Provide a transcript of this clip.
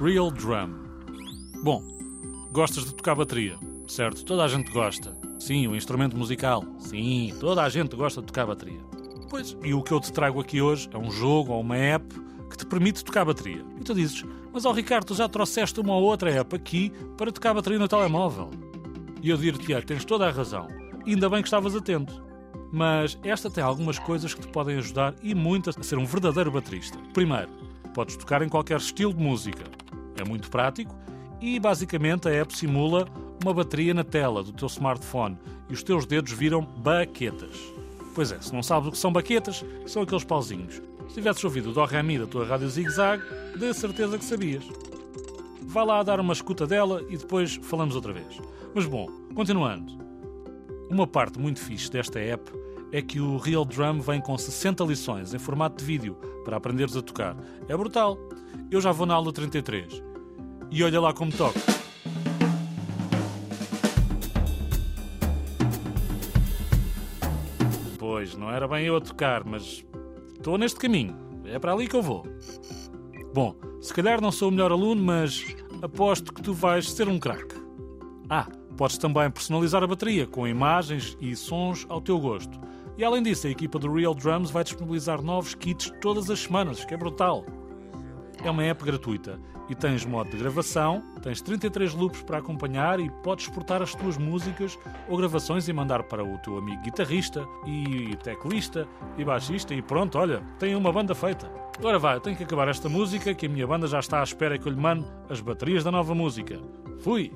Real Drum. Bom, gostas de tocar bateria, certo? Toda a gente gosta. Sim, o instrumento musical. Sim, toda a gente gosta de tocar bateria. Pois, e o que eu te trago aqui hoje é um jogo ou uma app que te permite tocar bateria. E tu dizes, mas ó oh, Ricardo, tu já trouxeste uma ou outra app aqui para tocar bateria no telemóvel. E eu dir-te, tens toda a razão. Ainda bem que estavas atento. Mas esta tem algumas coisas que te podem ajudar e muitas a ser um verdadeiro baterista. Primeiro, podes tocar em qualquer estilo de música. É muito prático e basicamente a app simula uma bateria na tela do teu smartphone e os teus dedos viram baquetas. Pois é, se não sabes o que são baquetas, são aqueles pauzinhos. Se tivesses ouvido o Dó Ré Mi da tua rádio Zig Zag, de certeza que sabias. Vai lá dar uma escuta dela e depois falamos outra vez. Mas bom, continuando. Uma parte muito fixe desta app é que o Real Drum vem com 60 lições em formato de vídeo para aprenderes a tocar. É brutal. Eu já vou na aula 33. E olha lá como toco. Pois, não era bem eu a tocar, mas estou neste caminho. É para ali que eu vou. Bom, se calhar não sou o melhor aluno, mas aposto que tu vais ser um craque. Ah, podes também personalizar a bateria com imagens e sons ao teu gosto. E além disso, a equipa do Real Drums vai disponibilizar novos kits todas as semanas, que é brutal. É uma app gratuita e tens modo de gravação, tens 33 loops para acompanhar e podes exportar as tuas músicas ou gravações e mandar para o teu amigo guitarrista e teclista e baixista e pronto, olha, tem uma banda feita. Agora vai, tenho que acabar esta música que a minha banda já está à espera que eu lhe mande as baterias da nova música. Fui!